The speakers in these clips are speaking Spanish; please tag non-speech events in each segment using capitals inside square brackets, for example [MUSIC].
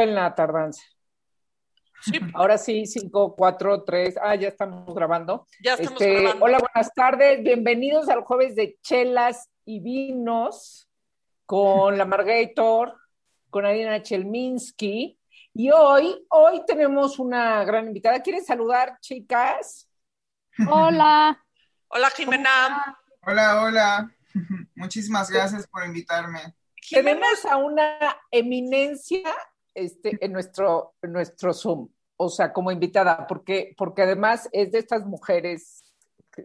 disculpen la tardanza. Ahora sí, 5, 4, 3. Ah, ya estamos grabando. Ya estamos este, grabando. Hola, buenas tardes. Bienvenidos al jueves de chelas y vinos con la Margator, con Adina Chelminsky. Y hoy, hoy tenemos una gran invitada. ¿Quieren saludar, chicas? Hola. Hola, Jimena. Hola, hola. [LAUGHS] Muchísimas gracias por invitarme. Tenemos a una eminencia este, en, nuestro, nuestro Zoom, o sea, como invitada, porque, porque además es de estas mujeres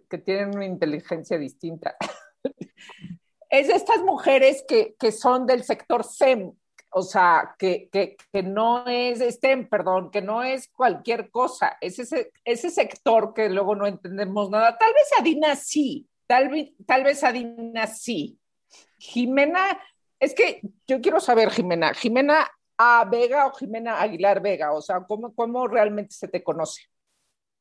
que, tienen una inteligencia distinta. [LAUGHS] es de estas mujeres que, que son del sector SEM, o sea, que, que, que, no es STEM, perdón, que no es cualquier cosa, es ese, ese sector que luego no entendemos nada. Tal vez Adina sí, tal, tal vez Adina sí. Jimena, es que yo quiero saber, Jimena, Jimena a Vega o Jimena Aguilar Vega? O sea, ¿cómo, cómo realmente se te conoce?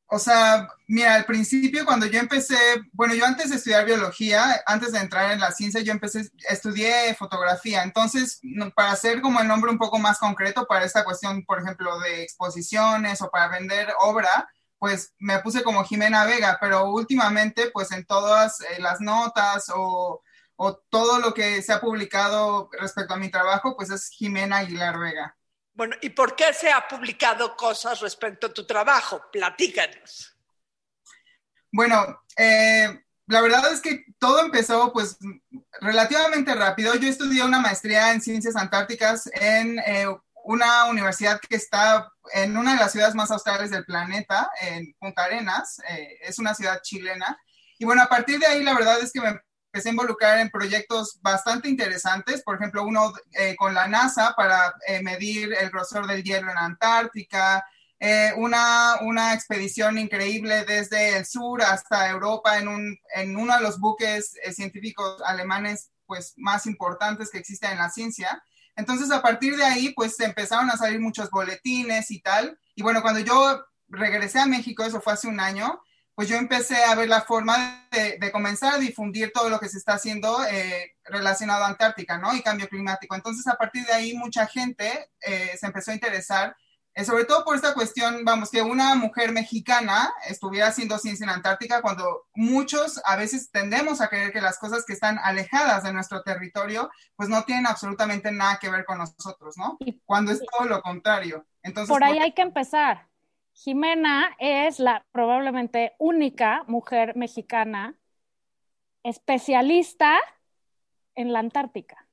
O sea, mira, al principio cuando yo empecé, bueno, yo antes de estudiar biología, antes de entrar en la ciencia, yo empecé, estudié fotografía. Entonces, para hacer como el nombre un poco más concreto para esta cuestión, por ejemplo, de exposiciones o para vender obra, pues me puse como Jimena Vega, pero últimamente, pues en todas eh, las notas o o todo lo que se ha publicado respecto a mi trabajo, pues es Jimena Aguilar Vega. Bueno, ¿y por qué se ha publicado cosas respecto a tu trabajo? Platícanos. Bueno, eh, la verdad es que todo empezó pues relativamente rápido. Yo estudié una maestría en ciencias antárticas en eh, una universidad que está en una de las ciudades más australes del planeta, en Punta Arenas. Eh, es una ciudad chilena. Y bueno, a partir de ahí la verdad es que me empecé a involucrar en proyectos bastante interesantes, por ejemplo, uno eh, con la NASA para eh, medir el grosor del hielo en Antártica, eh, una, una, expedición increíble desde el sur hasta Europa en, un, en uno de los buques científicos alemanes pues, más importantes que existen en la ciencia. Entonces, a partir de ahí, pues empezaron a salir muchos boletines y tal. Y bueno, cuando yo regresé a México, eso fue hace un año, pues yo empecé a ver la forma de, comenzar a difundir todo lo que se está haciendo eh, relacionado a Antártica, ¿no? Y cambio climático. Entonces, a partir de ahí, mucha gente eh, se empezó a interesar, eh, sobre todo por esta cuestión, vamos, que una mujer mexicana estuviera haciendo ciencia en Antártica, cuando muchos a veces tendemos a creer que las cosas que están alejadas de nuestro territorio, pues no tienen absolutamente nada que ver con nosotros, ¿no? Cuando es todo lo contrario. Entonces, por ahí hay que empezar Jimena es la probablemente única mujer mexicana especialista en la Antártica,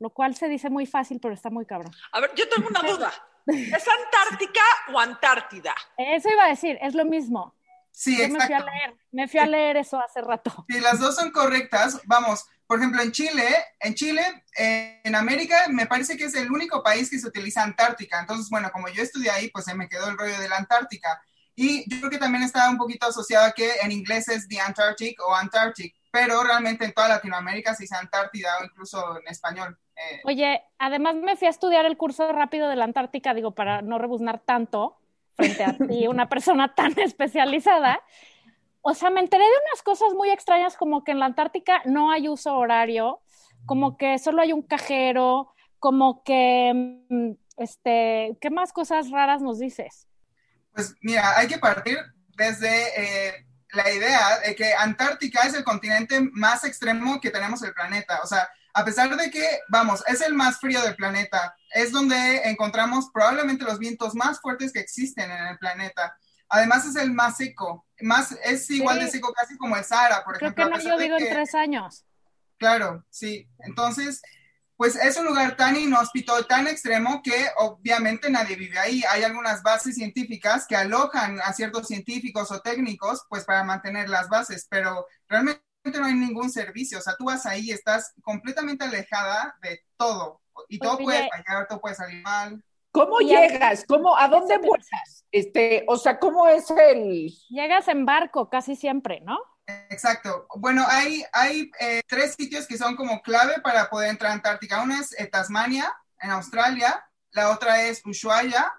lo cual se dice muy fácil, pero está muy cabrón. A ver, yo tengo una duda. [LAUGHS] ¿Es Antártica o Antártida? Eso iba a decir, es lo mismo. Sí, Yo me fui a leer, me fui a leer eso hace rato. Sí, las dos son correctas. Vamos, por ejemplo, en Chile, en Chile, en América, me parece que es el único país que se utiliza Antártica. Entonces, bueno, como yo estudié ahí, pues se me quedó el rollo de la Antártica. Y yo creo que también está un poquito asociado a que en inglés es The Antarctic o Antarctic, pero realmente en toda Latinoamérica se dice Antártida o incluso en español. Eh. Oye, además me fui a estudiar el curso rápido de la Antártica, digo, para no rebuznar tanto frente a ti, una persona tan [LAUGHS] especializada. O sea, me enteré de unas cosas muy extrañas como que en la Antártica no hay uso horario, como que solo hay un cajero, como que, mm, este, ¿qué más cosas raras nos dices? Pues mira, hay que partir desde eh, la idea de que Antártica es el continente más extremo que tenemos en el planeta. O sea, a pesar de que, vamos, es el más frío del planeta, es donde encontramos probablemente los vientos más fuertes que existen en el planeta. Además es el más seco, más, es igual de seco casi como el Sahara, por ejemplo. Creo que no llovido en tres años. Claro, sí. Entonces, pues es un lugar tan inhóspito, tan extremo que obviamente nadie vive ahí. Hay algunas bases científicas que alojan a ciertos científicos o técnicos, pues para mantener las bases, pero realmente no hay ningún servicio. O sea, tú vas ahí, estás completamente alejada de todo y todo puede fallar, todo puede salir mal. ¿Cómo llegas? ¿Cómo, ¿A dónde vuelas? Este, o sea, ¿cómo es el...? Llegas en barco casi siempre, ¿no? Exacto. Bueno, hay, hay eh, tres sitios que son como clave para poder entrar a Antártica. Uno es eh, Tasmania, en Australia. La otra es Ushuaia.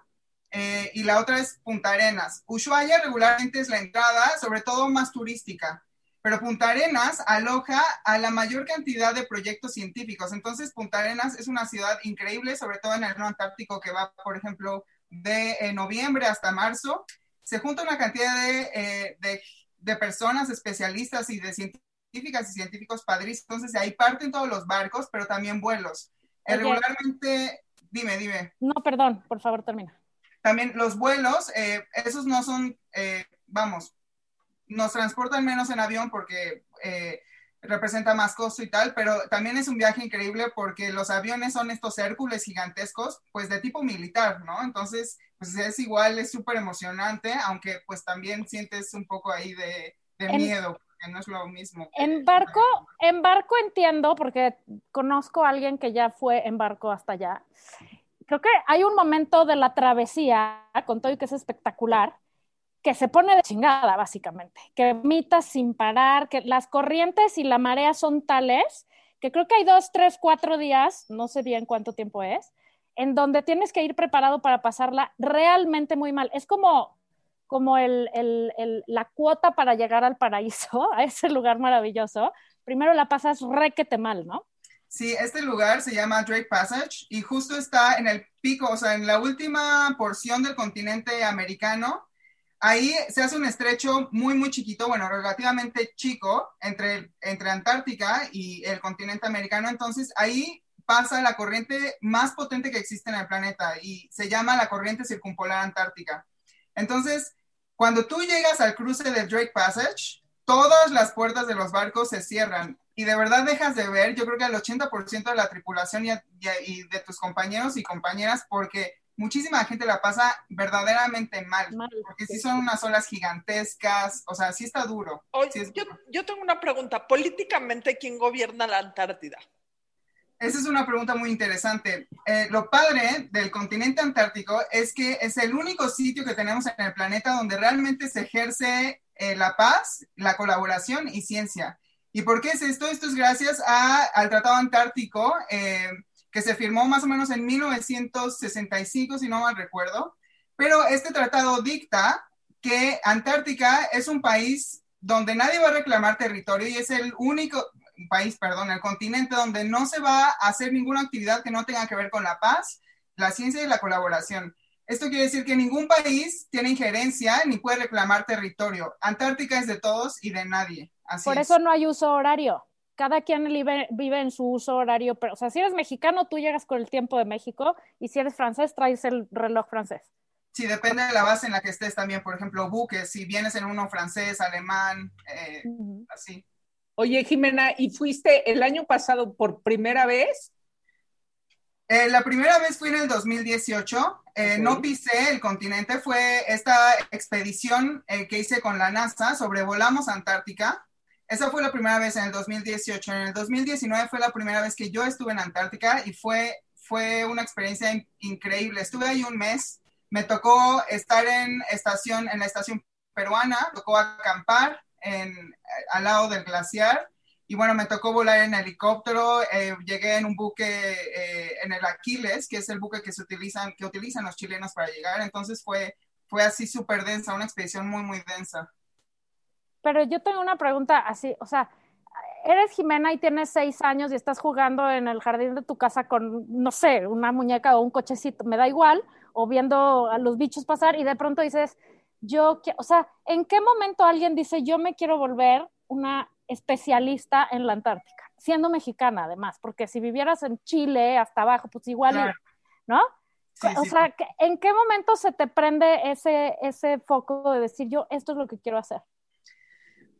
Eh, y la otra es Punta Arenas. Ushuaia regularmente es la entrada, sobre todo más turística. Pero Punta Arenas aloja a la mayor cantidad de proyectos científicos. Entonces, Punta Arenas es una ciudad increíble, sobre todo en el no antártico, que va, por ejemplo, de eh, noviembre hasta marzo. Se junta una cantidad eh, de, de, personas especialistas y de científicas y científicos padrísimos. Entonces, ahí parten todos los barcos, pero también vuelos. Eh, regularmente, dime, dime. No, perdón, por favor, termina. También los vuelos, esos no son, vamos, nos transportan menos en avión porque eh, representa más costo y tal, pero también es un viaje increíble porque los aviones son estos Hércules gigantescos, pues de tipo militar, ¿no? Entonces, pues es igual, es súper emocionante, aunque pues también sientes un poco ahí de, miedo, porque no es lo mismo. En barco, en barco entiendo, porque conozco a alguien que ya fue en barco hasta allá. Creo que hay un momento de la travesía, con todo y que es espectacular, que se pone de chingada, básicamente, que vomita sin parar, que las corrientes y la marea son tales que creo que hay dos, tres, cuatro días, no sé bien cuánto tiempo es, en donde tienes que ir preparado para pasarla realmente muy mal. Es como, como el, el, la cuota para llegar al paraíso, [LAUGHS] a ese lugar maravilloso. Primero la pasas requete mal, ¿no? Sí, este lugar se llama Drake Passage y justo está en el pico, o sea, en la última porción del continente americano Ahí se hace un estrecho muy, muy chiquito, bueno, relativamente chico entre, entre Antártica y el continente americano. Entonces, ahí pasa la corriente más potente que existe en el planeta y se llama la corriente circumpolar antártica. Entonces, cuando tú llegas al cruce del Drake Passage, todas las puertas de los barcos se cierran y de verdad dejas de ver, yo creo que al 80% de la tripulación y, y, de tus compañeros y compañeras, porque muchísima gente la pasa verdaderamente mal, porque sí son unas olas gigantescas, o sea, sí está duro. yo, tengo una pregunta, políticamente, ¿quién gobierna la Antártida? Esa es una pregunta muy interesante. Eh, lo padre del continente antártico es que es el único sitio que tenemos en el planeta donde realmente se ejerce eh, la paz, la colaboración y ciencia. ¿Y por qué es esto? Esto es gracias al Tratado Antártico, eh, que se firmó más o menos en 1965, si no mal recuerdo, pero este tratado dicta que Antártica es un país donde nadie va a reclamar territorio y es el único país, perdón, el continente donde no se va a hacer ninguna actividad que no tenga que ver con la paz, la ciencia y la colaboración. Esto quiere decir que ningún país tiene injerencia ni puede reclamar territorio. Antártica es de todos y de nadie. Por eso no hay uso horario cada quien vive, en su uso horario, pero, o sea, si eres mexicano, tú llegas con el tiempo de México, y si eres francés, traes el reloj francés. Sí, depende de la base en la que estés también, por ejemplo, buques, si vienes en uno francés, alemán, eh, así. Oye, Jimena, ¿y fuiste el año pasado por primera vez? Eh, la primera vez fui en el 2018, eh, no pisé el continente, fue esta expedición que hice con la NASA, sobrevolamos Antártica esa fue la primera vez en el 2018. En el 2019 fue la primera vez que yo estuve en Antártica y fue, fue una experiencia increíble. Estuve ahí un mes. Me tocó estar en, estación, en la estación peruana, tocó acampar en, al lado del glaciar y bueno, me tocó volar en helicóptero, eh, llegué en un buque, eh, en el Aquiles, que es el buque que, se utilizan, que utilizan los chilenos para llegar, entonces fue, fue así súper densa, una expedición muy, muy densa. Pero yo tengo una pregunta así, o sea, eres Jimena y tienes seis años y estás jugando en el jardín de tu casa con, no sé, una muñeca o un cochecito, me da igual, o viendo a los bichos pasar y de pronto dices, yo, o sea, ¿en qué momento alguien dice, yo me quiero volver una especialista en la Antártica? Siendo mexicana, además, porque si vivieras en Chile, hasta abajo, pues igual, ¿no? o sea, ¿en qué momento se te prende ese, ese foco de decir, yo, esto es lo que quiero hacer?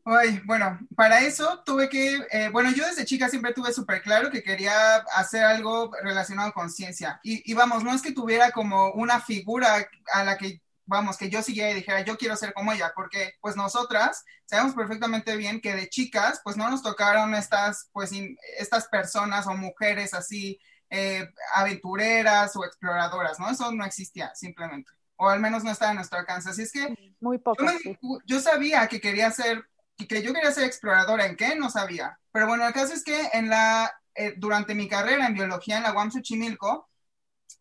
Ay, bueno, para eso tuve que, eh, bueno, yo desde chica siempre tuve súper claro que quería hacer algo relacionado con ciencia. Y, vamos, no es que tuviera como una figura a la que, vamos, que yo siguiera y dijera, yo quiero ser como ella, porque pues nosotras sabemos perfectamente bien que de chicas, pues no nos tocaron estas, pues, estas personas o mujeres así eh, aventureras o exploradoras, ¿no? Eso no existía simplemente o al menos no estaba a nuestro alcance. Así es que Muy poco, yo, yo, sabía que quería ser que yo quería ser exploradora en qué, no sabía. Pero bueno, el caso es que en la, eh, durante mi carrera en biología en la UAM Xochimilco,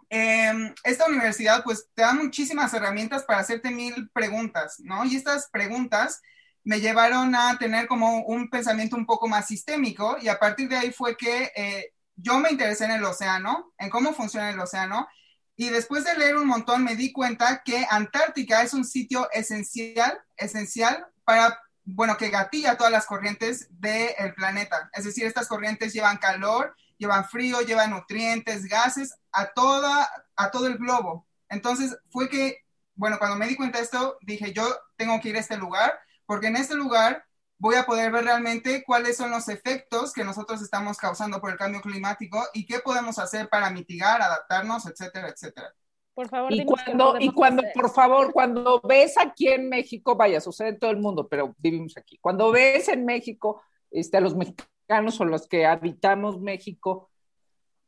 em, esta universidad pues te da muchísimas herramientas para hacerte mil preguntas, ¿no? Y estas preguntas me llevaron a tener como un pensamiento un poco más sistémico y a partir de ahí fue que eh, yo me interesé en el océano, en cómo funciona el océano y después de leer un montón me di cuenta que Antártica es un sitio esencial, esencial para, bueno, que gatilla todas las corrientes del planeta. Es decir, estas corrientes llevan calor, llevan frío, llevan nutrientes, gases a, toda, a todo el globo. Entonces fue que, bueno, cuando me di cuenta de esto, dije, yo tengo que ir a este lugar porque en este lugar voy a poder ver realmente cuáles son los efectos que nosotros estamos causando por el cambio climático y qué podemos hacer para mitigar, adaptarnos, etcétera, etcétera. Por favor, y cuando, y cuando por favor, cuando ves aquí en México, vaya, sucede en todo el mundo, pero vivimos aquí. Cuando ves en México este, a los mexicanos o los que habitamos México,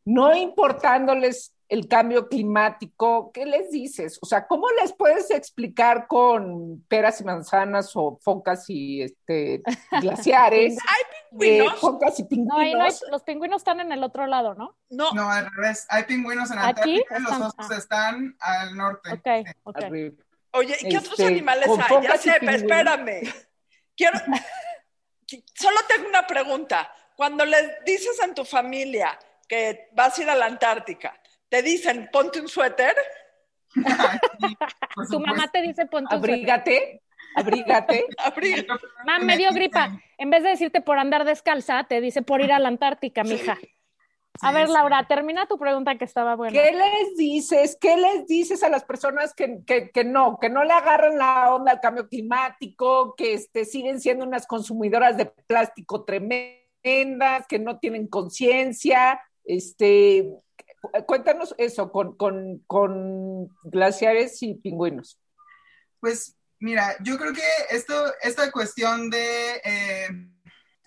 no importándoles el cambio climático, ¿qué les dices? O sea, ¿cómo les puedes explicar con peras y manzanas o focas y este, [LAUGHS] glaciares? ¿Hay pingüinos? Focas y pingüinos. No, ahí no hay- los pingüinos están en el otro lado, ¿no? No, No, al revés. Hay pingüinos en ¿Aquí? Antártica, los Están- osos ah. están al norte. Ok, ok. Arriba. oye, ¿y qué otros Este, animales hay? Ya y sé, espérame. Quiero, [LAUGHS] solo tengo una pregunta. Cuando le dices a tu familia que vas a ir a la Antártica, ¿te dicen ponte un suéter? [LAUGHS] Sí, Tu mamá te dice ponte un suéter. Abrígate, [LAUGHS] abrígate. Mam, me dio gripa. En vez de decirte por andar descalza, te dice por ir a la Antártica, mija. A ver. Laura, termina tu pregunta que estaba buena. ¿Qué les dices? ¿Qué les dices a las personas que, que, que no, que no le agarran la onda al cambio climático, que este, siguen siendo unas consumidoras de plástico tremendas, que no tienen conciencia? Este, cuéntanos eso con, con, con glaciares y pingüinos. Pues mira, yo creo que esto, esta cuestión de eh,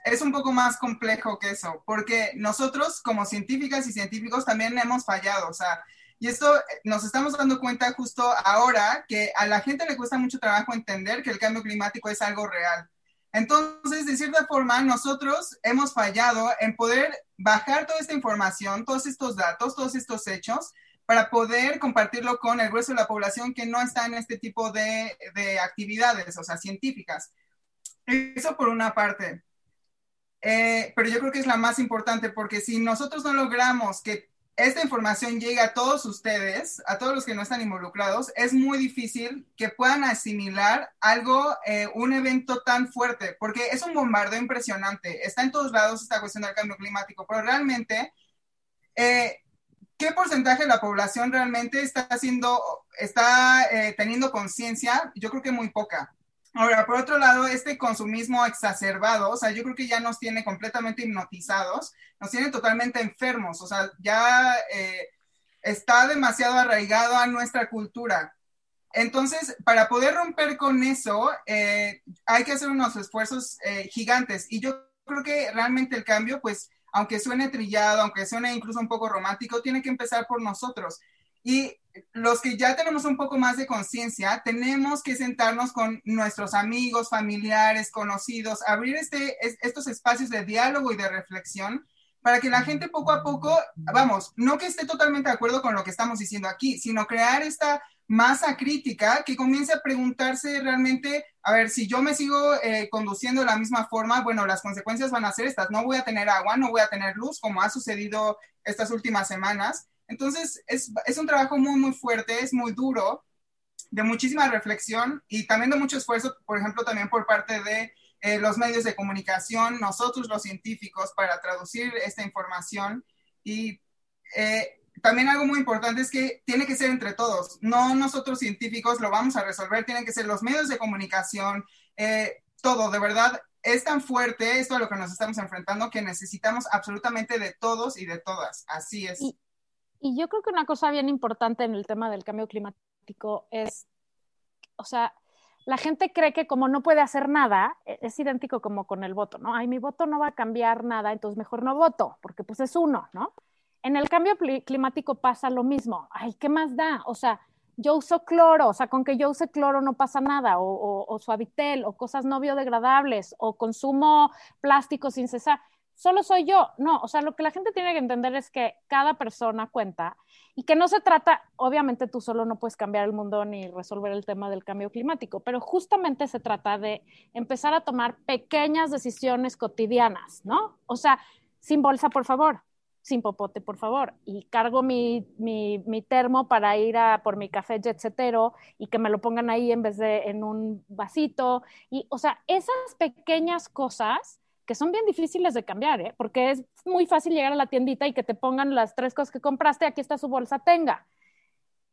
es un poco más complejo que eso, porque nosotros como científicas y científicos también hemos fallado, o sea, y esto eh, nos estamos dando cuenta justo ahora que a la gente le cuesta mucho trabajo entender que el cambio climático es algo real. Entonces, de cierta forma, nosotros hemos fallado en poder bajar toda esta información, todos estos datos, todos estos hechos, para poder compartirlo con el grueso de la población que no está en este tipo de, de actividades, o sea, científicas. Eso por una parte. Eh, pero yo creo que es la más importante porque si nosotros no logramos que esta información llegue a todos ustedes, a todos los que no están involucrados, es muy difícil que puedan asimilar algo, eh, un evento tan fuerte, porque es un bombardeo impresionante. Está en todos lados esta cuestión del cambio climático, pero realmente, eh, ¿qué porcentaje de la población realmente está haciendo, está eh, teniendo conciencia? Yo creo que muy poca. Ahora, por otro lado, este consumismo exacerbado, o sea, yo creo que ya nos tiene completamente hipnotizados, nos tiene totalmente enfermos, o sea, ya eh, está demasiado arraigado a nuestra cultura. Entonces, para poder romper con eso, eh, hay que hacer unos esfuerzos eh, gigantes. Y yo creo que realmente el cambio, pues, aunque suene trillado, aunque suene incluso un poco romántico, tiene que empezar por nosotros. Y los que ya tenemos un poco más de conciencia, tenemos que sentarnos con nuestros amigos, familiares, conocidos, abrir este, es, estos espacios de diálogo y de reflexión para que la gente poco a poco, vamos, no que esté totalmente de acuerdo con lo que estamos diciendo aquí, sino crear esta masa crítica que comience a preguntarse realmente, a ver, si yo me sigo eh, conduciendo de la misma forma, bueno, las consecuencias van a ser estas, no voy a tener agua, no voy a tener luz, como ha sucedido estas últimas semanas. Entonces, es, es, un trabajo muy, muy fuerte, es muy duro, de muchísima reflexión y también de mucho esfuerzo, por ejemplo, también por parte de eh, los medios de comunicación, nosotros los científicos, para traducir esta información. Y eh, también algo muy importante es que tiene que ser entre todos, no nosotros científicos lo vamos a resolver, tienen que ser los medios de comunicación, eh, todo, de verdad. Es tan fuerte esto a lo que nos estamos enfrentando que necesitamos absolutamente de todos y de todas. Así es. Y, y yo creo que una cosa bien importante en el tema del cambio climático es, o sea, la gente cree que como no puede hacer nada, es idéntico como con el voto, ¿no? Ay, mi voto no va a cambiar nada, entonces mejor no voto, porque pues es uno, ¿no? En el cambio climático pasa lo mismo. Ay, ¿qué más da? O sea, yo uso cloro, o sea, con que yo use cloro no pasa nada, o, o, o suavitel, o cosas no biodegradables, o consumo plástico sin cesar. solo soy yo. No, o sea, lo que la gente tiene que entender es que cada persona cuenta y que no se trata, obviamente tú solo no puedes cambiar el mundo ni resolver el tema del cambio climático, pero justamente se trata de empezar a tomar pequeñas decisiones cotidianas, ¿no? O sea, sin bolsa, por favor, sin popote, por favor, y cargo mi, mi, mi, termo para ir a por mi café jetsetero y que me lo pongan ahí en vez de en un vasito. Y, o sea, esas pequeñas cosas que son bien difíciles de cambiar, ¿eh? porque es muy fácil llegar a la tiendita y que te pongan las tres cosas que compraste, aquí está su bolsa, tenga.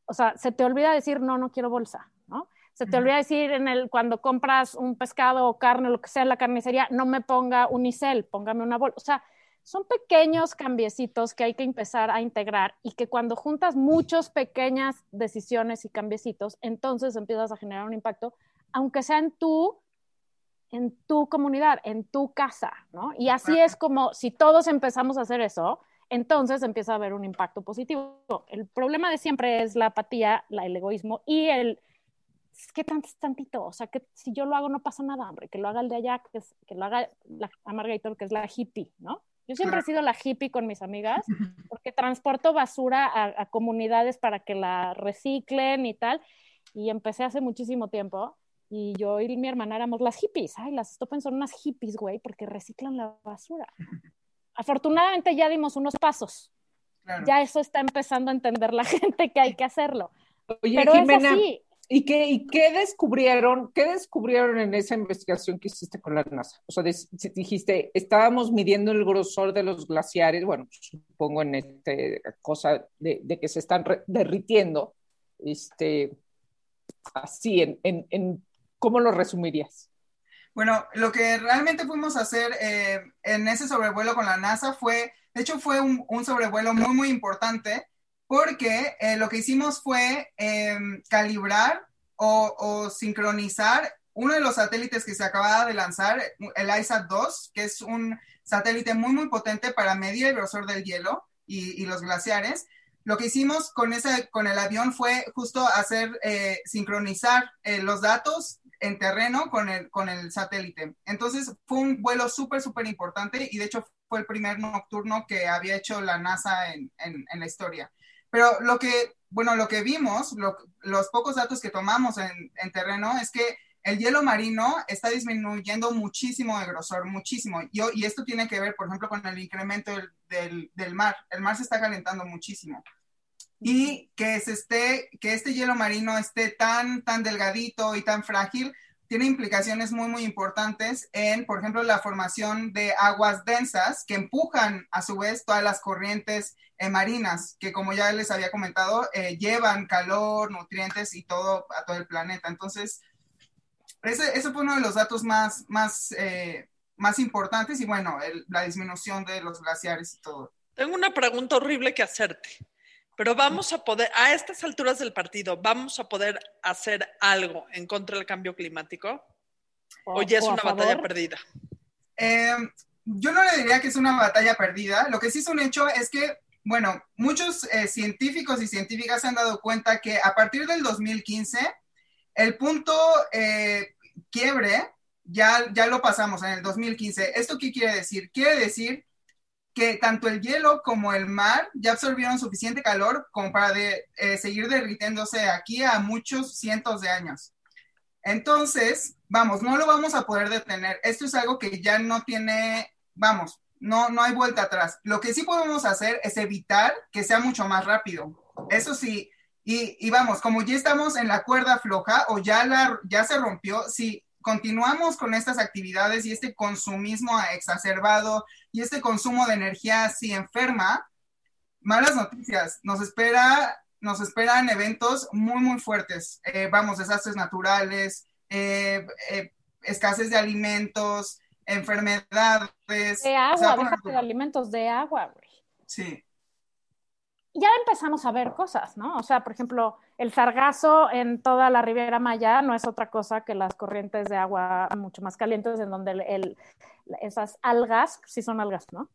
O sea, se te olvida decir, no, no quiero bolsa, ¿no? Se te olvida decir en el, cuando compras un pescado o carne, lo que sea en la carnicería, no me ponga unicel, póngame una bolsa. O sea, son pequeños cambiecitos que hay que empezar a integrar y que cuando juntas muchas pequeñas decisiones y cambiecitos, entonces empiezas a generar un impacto, aunque sea en tu, en tu comunidad, en tu casa, ¿no? Y así es como si todos empezamos a hacer eso, entonces empieza a haber un impacto positivo. El problema de siempre es la apatía, la, el egoísmo y el ¿qué tanto es tantito? O sea, que si yo lo hago no pasa nada, hombre, que lo haga el de allá, que, que lo haga la Margarita, que es la hippie, ¿no? Yo siempre he sido la hippie con mis amigas porque transporto basura a, comunidades para que la reciclen y tal. Y empecé hace muchísimo tiempo y yo y mi hermana éramos las hippies. Ay, las Stoppen son unas hippies, güey, porque reciclan la basura. [LAUGHS] Afortunadamente ya dimos unos pasos. Ya eso está empezando a entender la [LAUGHS] gente que hay que hacerlo. Oye, Pero Jimena, es así. ¿Y qué, ¿Y qué descubrieron? ¿Qué descubrieron en esa investigación que hiciste con la NASA? O sea, dijiste, estábamos midiendo el grosor de los glaciares, bueno, supongo en esta cosa de, que se están derritiendo, este, así, en, en, ¿cómo lo resumirías? Bueno, lo que realmente fuimos a hacer eh, en ese sobrevuelo con la NASA fue, de hecho fue un, un sobrevuelo muy, muy importante porque eh, lo que hicimos fue em, calibrar o, sincronizar uno de los satélites que se acababa de lanzar, el ISAT-2, que es un satélite muy, muy potente para medir el grosor del hielo y, los glaciares. Lo que hicimos con, ese, con el avión fue justo hacer, eh, sincronizar eh, los datos en terreno con el, con el satélite. Entonces fue un vuelo súper, súper importante y de hecho fue el primer nocturno que había hecho la NASA en, en la historia. Pero lo que, bueno, lo que vimos, los pocos datos que tomamos en, terreno es que el hielo marino está disminuyendo muchísimo de grosor, muchísimo. Y, y esto tiene que ver, por ejemplo, con el incremento del, del, mar. El mar se está calentando muchísimo. Y que, se esté, que este hielo marino esté tan, tan delgadito y tan frágil, tiene implicaciones muy, muy importantes en, por ejemplo, la formación de aguas densas que empujan a su vez todas las corrientes eh, marinas, que como ya les había comentado, eh, llevan calor, nutrientes y todo a todo el planeta. Entonces, ese, fue uno de los datos más, más, eh, más importantes y bueno, la disminución de los glaciares y todo. Tengo una pregunta horrible que hacerte. Pero vamos a poder, a estas alturas del partido, ¿vamos a poder hacer algo en contra del cambio climático? ¿O, ya es una batalla perdida? Eh, yo no le diría que es una batalla perdida. Lo que sí es un hecho es que, bueno, muchos eh, científicos y científicas se han dado cuenta que a partir del 2015, el punto eh, quiebre ya, ya lo pasamos en el 2015. ¿Esto qué quiere decir? Quiere decir que tanto el hielo como el mar ya absorbieron suficiente calor como para eh, seguir derritiéndose aquí a muchos cientos de años. Entonces, vamos, no lo vamos a poder detener. Esto es algo que ya no tiene, vamos, no, no hay vuelta atrás. Lo que sí podemos hacer es evitar que sea mucho más rápido. Eso sí, y, y vamos, como ya estamos en la cuerda floja o ya, la, ya se rompió, si continuamos con estas actividades y este consumismo exacerbado y este consumo de energía así enferma, malas noticias. Nos espera, nos esperan eventos muy, muy fuertes. Eh, vamos, desastres naturales, eh, eh, escasez de alimentos, enfermedades. De agua, déjate de alimentos, de agua, güey. Sí ya empezamos a ver cosas, ¿no? O sea, por ejemplo, el sargazo en toda la Riviera Maya no es otra cosa que las corrientes de agua mucho más calientes en donde el, esas algas, sí son algas, ¿no?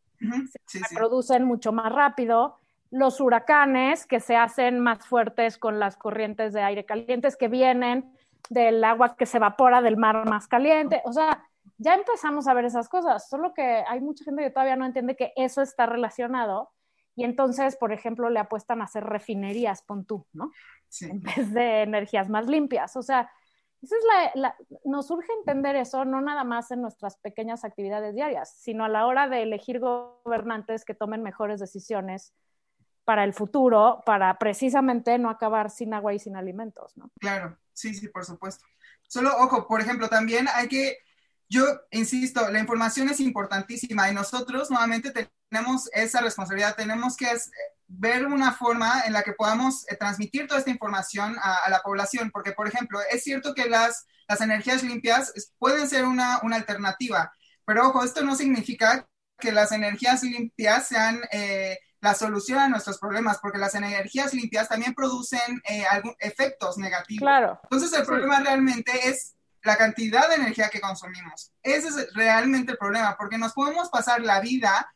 se producen mucho más rápido. Los huracanes que se hacen más fuertes con las corrientes de aire calientes que vienen del agua que se evapora del mar más caliente. O sea, ya empezamos a ver esas cosas, solo que hay mucha gente que todavía no entiende que eso está relacionado y entonces, por ejemplo, le apuestan a hacer refinerías, pon tú, ¿no? En vez de energías más limpias. O sea, esa es la, nos urge entender eso, no nada más en nuestras pequeñas actividades diarias, sino a la hora de elegir gobernantes que tomen mejores decisiones para el futuro, para precisamente no acabar sin agua y sin alimentos, ¿no? Claro, sí, sí, por supuesto. Solo, ojo, por ejemplo, también hay que, yo insisto, la información es importantísima y nosotros nuevamente tenemos esa responsabilidad, tenemos que ver una forma en la que podamos eh, transmitir toda esta información a, la población, porque, por ejemplo, es cierto que las, las energías limpias pueden ser una, una, alternativa, pero ojo, esto no significa que las energías limpias sean eh, la solución a nuestros problemas, porque las energías limpias también producen eh, algún, efectos negativos. Claro. Entonces, el problema realmente es la cantidad de energía que consumimos. Ese es realmente el problema, porque nos podemos pasar la vida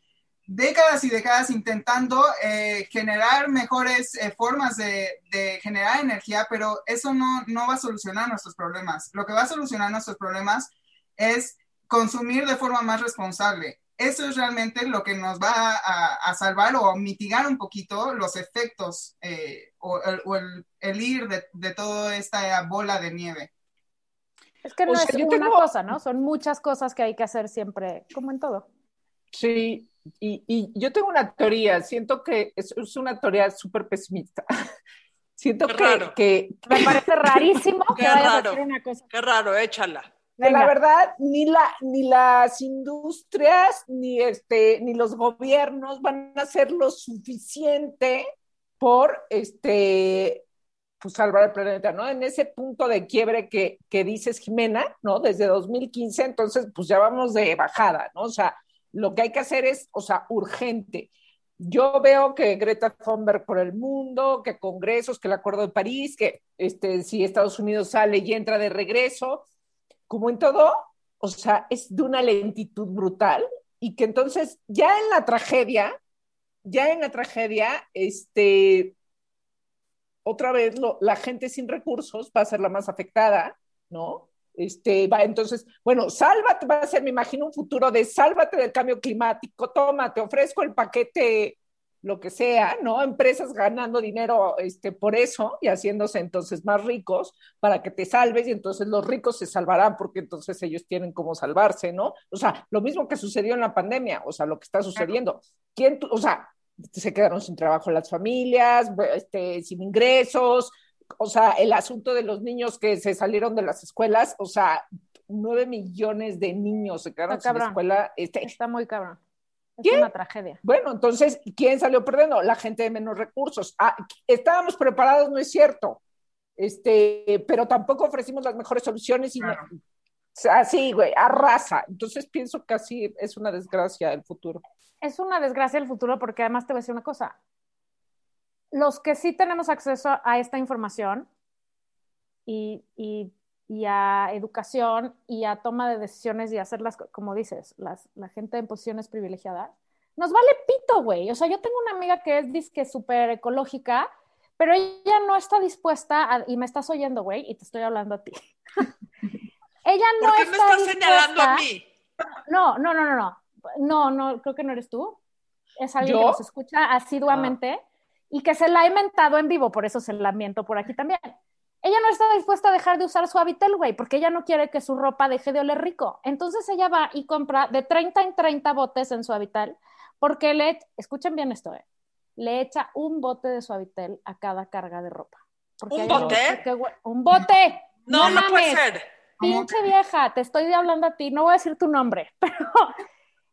décadas y décadas intentando eh, generar mejores eh, formas de, generar energía, pero eso no, no va a solucionar nuestros problemas. Lo que va a solucionar nuestros problemas es consumir de forma más responsable. Eso es realmente lo que nos va a, salvar o mitigar un poquito los efectos eh, o, el, ir de, de, toda esta bola de nieve. Es que no es una cosa, ¿no? Son muchas cosas que hay que hacer siempre, como en todo. Sí, y, yo tengo una teoría, siento que es, una teoría súper pesimista. [LAUGHS] siento que, que, [LAUGHS] Me parece rarísimo que vayas a hacer una cosa. Qué raro, échala. la verdad, ni, la, ni las industrias, ni, este, ni los gobiernos van a hacer lo suficiente por este, pues, salvar el planeta, ¿no? En ese punto de quiebre que, que dices, Jimena, ¿no? Desde 2015, entonces, pues ya vamos de bajada, ¿no? O sea, lo que hay que hacer es, o sea, urgente. Yo veo que Greta Thunberg por el mundo, que congresos, que el Acuerdo de París, que este, si Estados Unidos sale y entra de regreso, como en todo, o sea, es de una lentitud brutal y que entonces ya en la tragedia, ya en la tragedia, este, otra vez la gente sin recursos va a ser la más afectada, ¿no? Este, va, entonces, bueno, sálvate, va a ser, me imagino, un futuro de sálvate del cambio climático, toma, te ofrezco el paquete, lo que sea, ¿no? Empresas ganando dinero este, por eso y haciéndose entonces más ricos para que te salves y entonces los ricos se salvarán porque entonces ellos tienen cómo salvarse, ¿no? O sea, lo mismo que sucedió en la pandemia, o sea, lo que está sucediendo. ¿Quién, o sea, se quedaron sin trabajo las familias, este, sin ingresos, o sea, el asunto de los niños que se salieron de las escuelas, o sea, nueve millones de niños se quedaron sin escuela. Este, Está muy cabrón. Es una tragedia. Bueno, entonces, ¿quién salió perdiendo? La gente de menos recursos. Ah, estábamos preparados, no es cierto. Este, pero tampoco ofrecimos las mejores soluciones y así, güey, arrasa. Entonces pienso que así es una desgracia el futuro. Es una desgracia el futuro porque además te voy a decir una cosa los que sí tenemos acceso a esta información y, a educación y a toma de decisiones y hacerlas, como dices, la gente en posiciones privilegiadas, nos vale pito, güey. O sea, yo tengo una amiga que es disque súper ecológica, pero ella no está dispuesta, y me estás oyendo, güey, y te estoy hablando a ti. [LAUGHS] ella no ¿Por qué me estás señalando a mí? No, no, no, no, no. No, no, creo que no eres tú. Es alguien que nos escucha asiduamente. Ah y que se la he mentado en vivo, por eso se la miento por aquí también. Ella no está dispuesta a dejar de usar su Habitel, güey, porque ella no quiere que su ropa deje de oler rico. Entonces ella va y compra de 30 en 30 botes en su Habitel, porque le, escuchen bien esto, eh, le echa un bote de su Habitel a cada carga de ropa. ¿Un bote? un bote. No, no, puede ser. Pinche vieja, te estoy hablando a ti, no voy a decir tu nombre, [LAUGHS] pero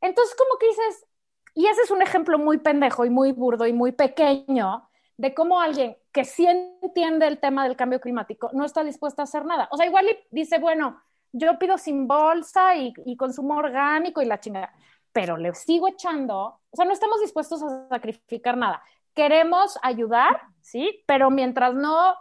entonces como que dices, y ese es un ejemplo muy pendejo y muy burdo y muy pequeño de cómo alguien que sí entiende el tema del cambio climático no está dispuesto a hacer nada. O sea, igual dice, bueno, yo pido sin bolsa y, consumo orgánico y la chingada, pero le sigo echando, o sea, no estamos dispuestos a sacrificar nada. Queremos ayudar, sí, pero mientras no,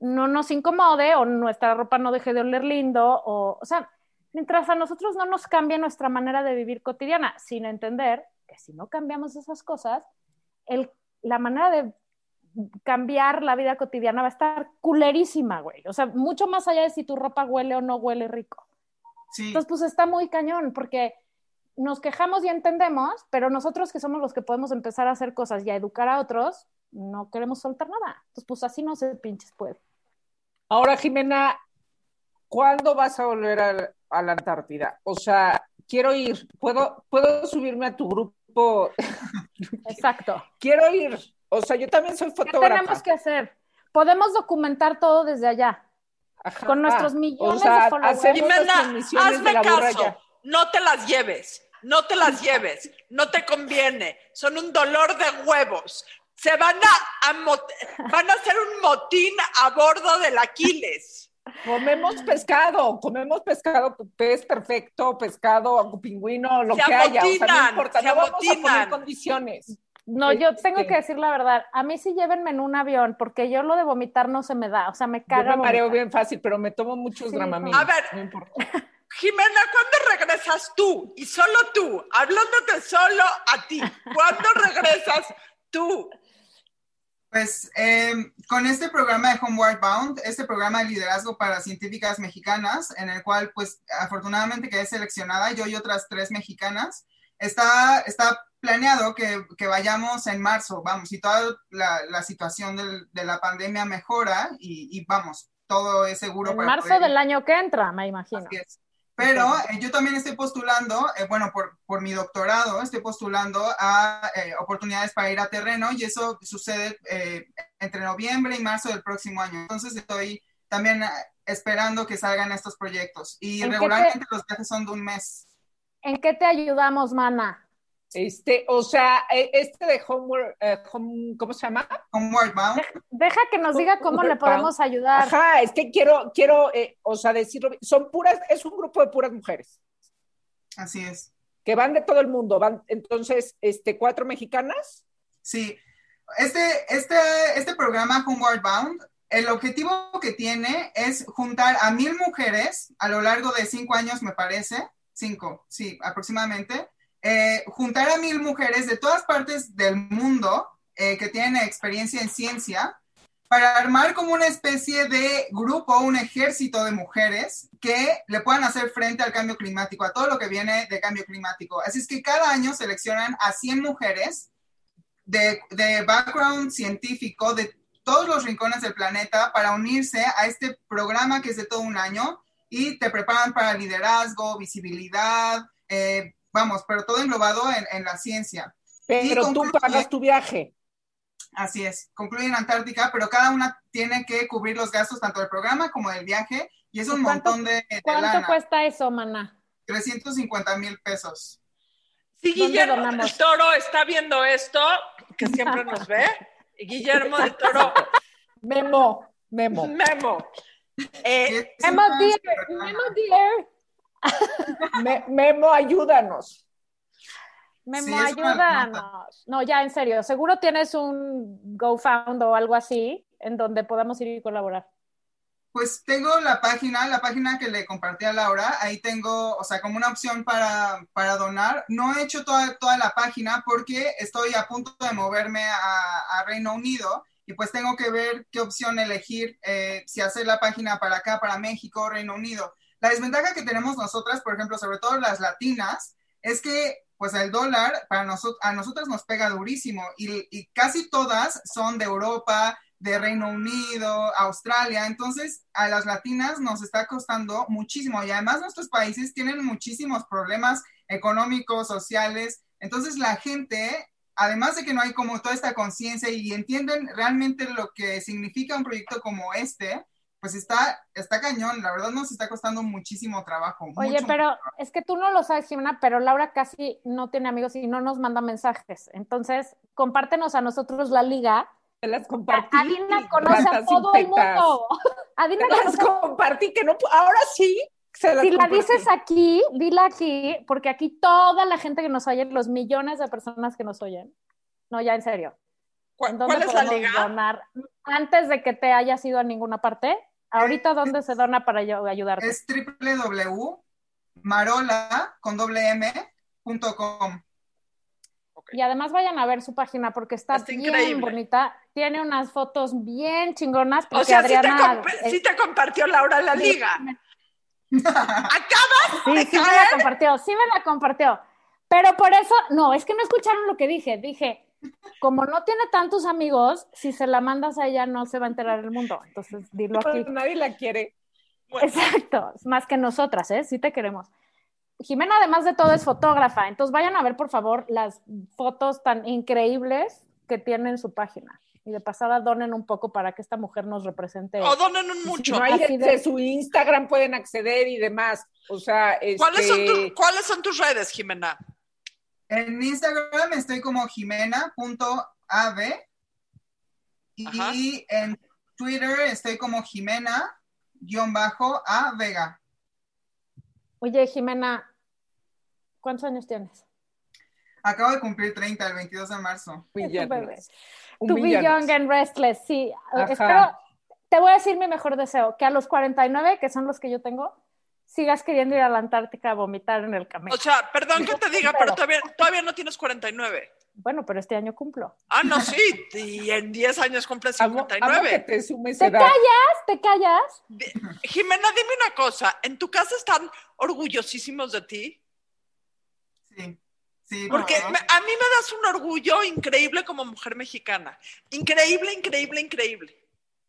no nos incomode o nuestra ropa no deje de oler lindo, o, o sea, mientras a nosotros no nos cambie nuestra manera de vivir cotidiana, sin entender que si no cambiamos esas cosas, el, la manera de cambiar la vida cotidiana va a estar culerísima, güey. O sea, mucho más allá de si tu ropa huele o no huele rico. Sí. Entonces, pues está muy cañón, porque nos quejamos y entendemos, pero nosotros que somos los que podemos empezar a hacer cosas y a educar a otros, no queremos soltar nada. Entonces, pues así no se pinches puede. Ahora, Jimena, ¿cuándo vas a volver a, a la Antártida? O sea, quiero ir, ¿puedo, puedo subirme a tu grupo? [LAUGHS] Exacto. quiero ir. O sea, yo también soy ¿Qué fotógrafa. tenemos que hacer? Podemos documentar todo desde allá. Ajá. con nuestros millones o sea, de followers. Jimena, hazme caso. No te las lleves. No te las lleves. No te conviene. Son un dolor de huevos. Se van a, a van a hacer un motín a bordo del Aquiles. Comemos pescado, comemos pescado, pez perfecto, pescado, pingüino, lo Se que haya. O sea, no amotinan, importa, se no vamos a amotinan. poner condiciones. No, yo tengo Este- que decir la verdad. A mí sí llévenme en un avión, porque yo lo de vomitar no se me da. O sea, me Yo caga. me mareo bien fácil, pero me tomo muchos Sí, Dramamine. A ver. no importa. [LAUGHS] Jimena, ¿cuándo regresas tú? Y solo tú, hablándote solo a ti. ¿Cuándo regresas tú? Pues eh, con este programa de Homeward Bound, este programa de liderazgo para científicas mexicanas, en el cual pues afortunadamente quedé seleccionada, yo y otras tres mexicanas, está, está planeado que, que vayamos en marzo, vamos, y toda la, la situación del- de la pandemia mejora y, y vamos, todo es seguro En para marzo poder del año que entra, me imagino. Así es. Pero eh, yo también estoy postulando, eh, bueno, por, por mi doctorado, estoy postulando a eh, oportunidades para ir a terreno y eso sucede eh, entre noviembre y marzo del próximo año. Entonces estoy también esperando que salgan estos proyectos y ¿En qué regularmente los viajes son de un mes. ¿En qué te ayudamos, mana? Este, o sea, eh, este de Homeward, eh, home- ¿cómo se llama? Homeward Bound. Deja que nos diga cómo le podemos ayudar. Ajá, es que quiero, quiero, eh, o sea, decirlo, son puras, es un grupo de puras mujeres Así es. que van de todo el mundo, van, entonces, este, cuatro mexicanas. Sí, este, este, este programa Homeward Bound, el objetivo que tiene es juntar a mil mujeres a lo largo de cinco años, me parece, cinco, sí, aproximadamente, eh, juntar a mil mujeres de todas partes del mundo eh, que tienen experiencia en ciencia para armar como una especie de grupo, un ejército de mujeres que le puedan hacer frente al cambio climático, a todo lo que viene de cambio climático. Así es que cada año seleccionan a 100 mujeres de, background científico de todos los rincones del planeta para unirse a este programa que es de todo un año y te preparan para liderazgo, visibilidad, eh, vamos, pero todo englobado en, en la ciencia. Pero tú pagas tu viaje. Así es, concluye en Antártica, pero cada una tiene que cubrir los gastos tanto del programa como del viaje y es un ¿Y cuánto- montón de, de ¿Cuánto lana, cuesta eso, mana? 350 mil pesos. Si ¿Dónde Guillermo del Toro está viendo esto, que siempre nos ve, [LAUGHS] Guillermo del Toro, Memo, Memo. Memo. eh, Memo dear. Memo dear. [LAUGHS] Me- Memo, ayúdanos. Memo, Sí, ayúdanos. No, ya, en serio. Seguro tienes un GoFound o algo así en donde podamos ir y colaborar. Pues tengo la página, la página que le compartí a Laura, ahí tengo, o sea, como una opción para, para donar. No he hecho toda, toda la página porque estoy a punto de moverme a, a Reino Unido y pues tengo que ver qué opción elegir, eh, si hacer la página para acá, para México, Reino Unido. La desventaja que tenemos nosotras, por ejemplo, sobre todo las latinas, es que pues el dólar para nosotros, a nosotras nos pega durísimo y, y casi todas son de Europa, de Reino Unido, Australia. Entonces, a las latinas nos está costando muchísimo y además nuestros países tienen muchísimos problemas económicos, sociales. Entonces, la gente, además de que no hay como toda esta conciencia y entienden realmente lo que significa un proyecto como este, pues está, está cañón. La verdad nos está costando muchísimo trabajo. Oye, mucho, pero mucho trabajo. es que tú no lo sabes, Jimena, pero Laura casi no tiene amigos y no nos manda mensajes. Entonces, compártenos a nosotros la liga. Te las compartí. Adina [LAUGHS] conoce a todo el mundo. Adina Te las conoce compartí, que no, ahora sí. Se las Si la dices aquí, dila aquí, porque aquí toda la gente que nos oye, los millones de personas que nos oyen, no, ya en serio, ¿cu- ¿en dónde ¿Cuál es la podemos liga? donar? Antes de que te hayas ido a ninguna parte, ahorita dónde se dona para ayudarte. Es www.marola con doble M, punto com. Y además vayan a ver su página porque está, Está bien increíble. bonita, tiene unas fotos bien chingonas. O Porque sea, sí te, Adriana, sí te compartió Laura la liga. [LAUGHS] Acabas Sí, de sí me la compartió, sí me la compartió. Pero por eso, no, es que no escucharon lo que dije. Dije, como no tiene tantos amigos, si se la mandas a ella no se va a enterar el mundo. Entonces, dilo aquí. Nadie la quiere. Bueno, Exacto, más que nosotras, ¿eh? Sí te queremos. Jimena, además de todo, es fotógrafa. Entonces, vayan a ver, por favor, las fotos tan increíbles que tiene en su página. Y de pasada, donen un poco para que esta mujer nos represente. o donen un Si mucho. no hay Así de- de su Instagram pueden acceder y demás. O sea, este, ¿Cuáles, son tu- ¿Cuáles son tus redes, Jimena? En Instagram estoy como jimena.av Ajá. y en Twitter estoy como Jimena-A Vega. Oye, Jimena, ¿cuántos años tienes? Acabo de cumplir 30 el 22 de marzo. To be young and restless, sí. Ajá. Espero, te voy a decir mi mejor deseo, que a los 49, que son los que yo tengo, sigas queriendo ir a la Antártica a vomitar en el camino. O sea, perdón que te diga, pero todavía, todavía no tienes 49. bueno, pero este año cumplo. Ah, no, sí. Y en 10 años cumples Amo, amo que 59. te sumes ¿Te edad. callas? ¿Te callas? Jimena, dime una cosa. ¿En tu casa están orgullosísimos de ti? Sí, sí. Porque ¿no? me- a mí me das un orgullo increíble como mujer mexicana. Increíble, increíble, increíble.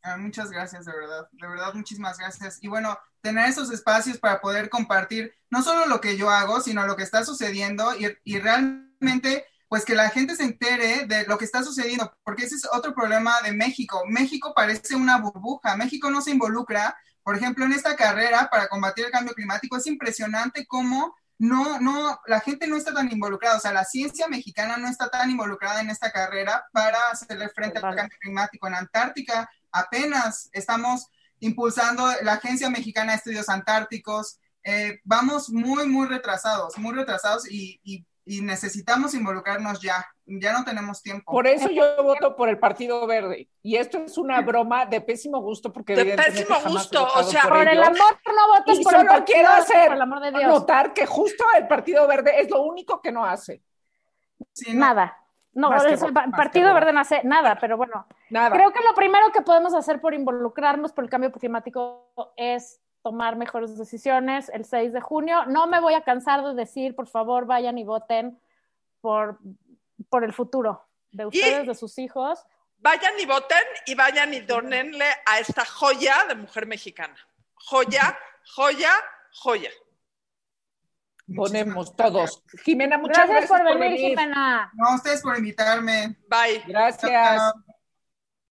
Ah, muchas gracias, de verdad. De verdad, muchísimas gracias. Y bueno, tener esos espacios para poder compartir no solo lo que yo hago, sino lo que está sucediendo y, y realmente, pues que la gente se entere de lo que está sucediendo, porque ese es otro problema de México. México parece una burbuja. México no se involucra, por ejemplo, en esta carrera para combatir el cambio climático. Es impresionante cómo no, no, la gente no está tan involucrada, o sea, la ciencia mexicana no está tan involucrada en esta carrera para hacerle frente al cambio climático. En Antártica apenas estamos impulsando la Agencia Mexicana de Estudios Antárticos. Eh, vamos muy, muy retrasados, muy retrasados y, y- y necesitamos involucrarnos ya. Ya no tenemos tiempo. Por eso yo voto por el Partido Verde. Y esto es una broma de pésimo gusto porque De pésimo gusto, o sea, Por el amor, no votes Y por el solo partido, quiero hacer por el amor de Dios. notar que justo el Partido Verde es lo único que no hace. Sí, no, Nada. No, el Partido. Verde no hace nada, pero bueno. Nada. Creo que lo primero que podemos hacer por involucrarnos por el cambio climático es tomar mejores decisiones el 6 de junio. No me voy a cansar de decir, por favor, vayan y voten por, por el futuro de ustedes, de sus hijos. Vayan y voten y vayan y donenle a esta joya de mujer mexicana. Joya, joya, joya. Ponemos todos. Jimena, muchas Gracias, gracias, por venir, Jimena. No, a ustedes por invitarme. Bye. Gracias. Chao.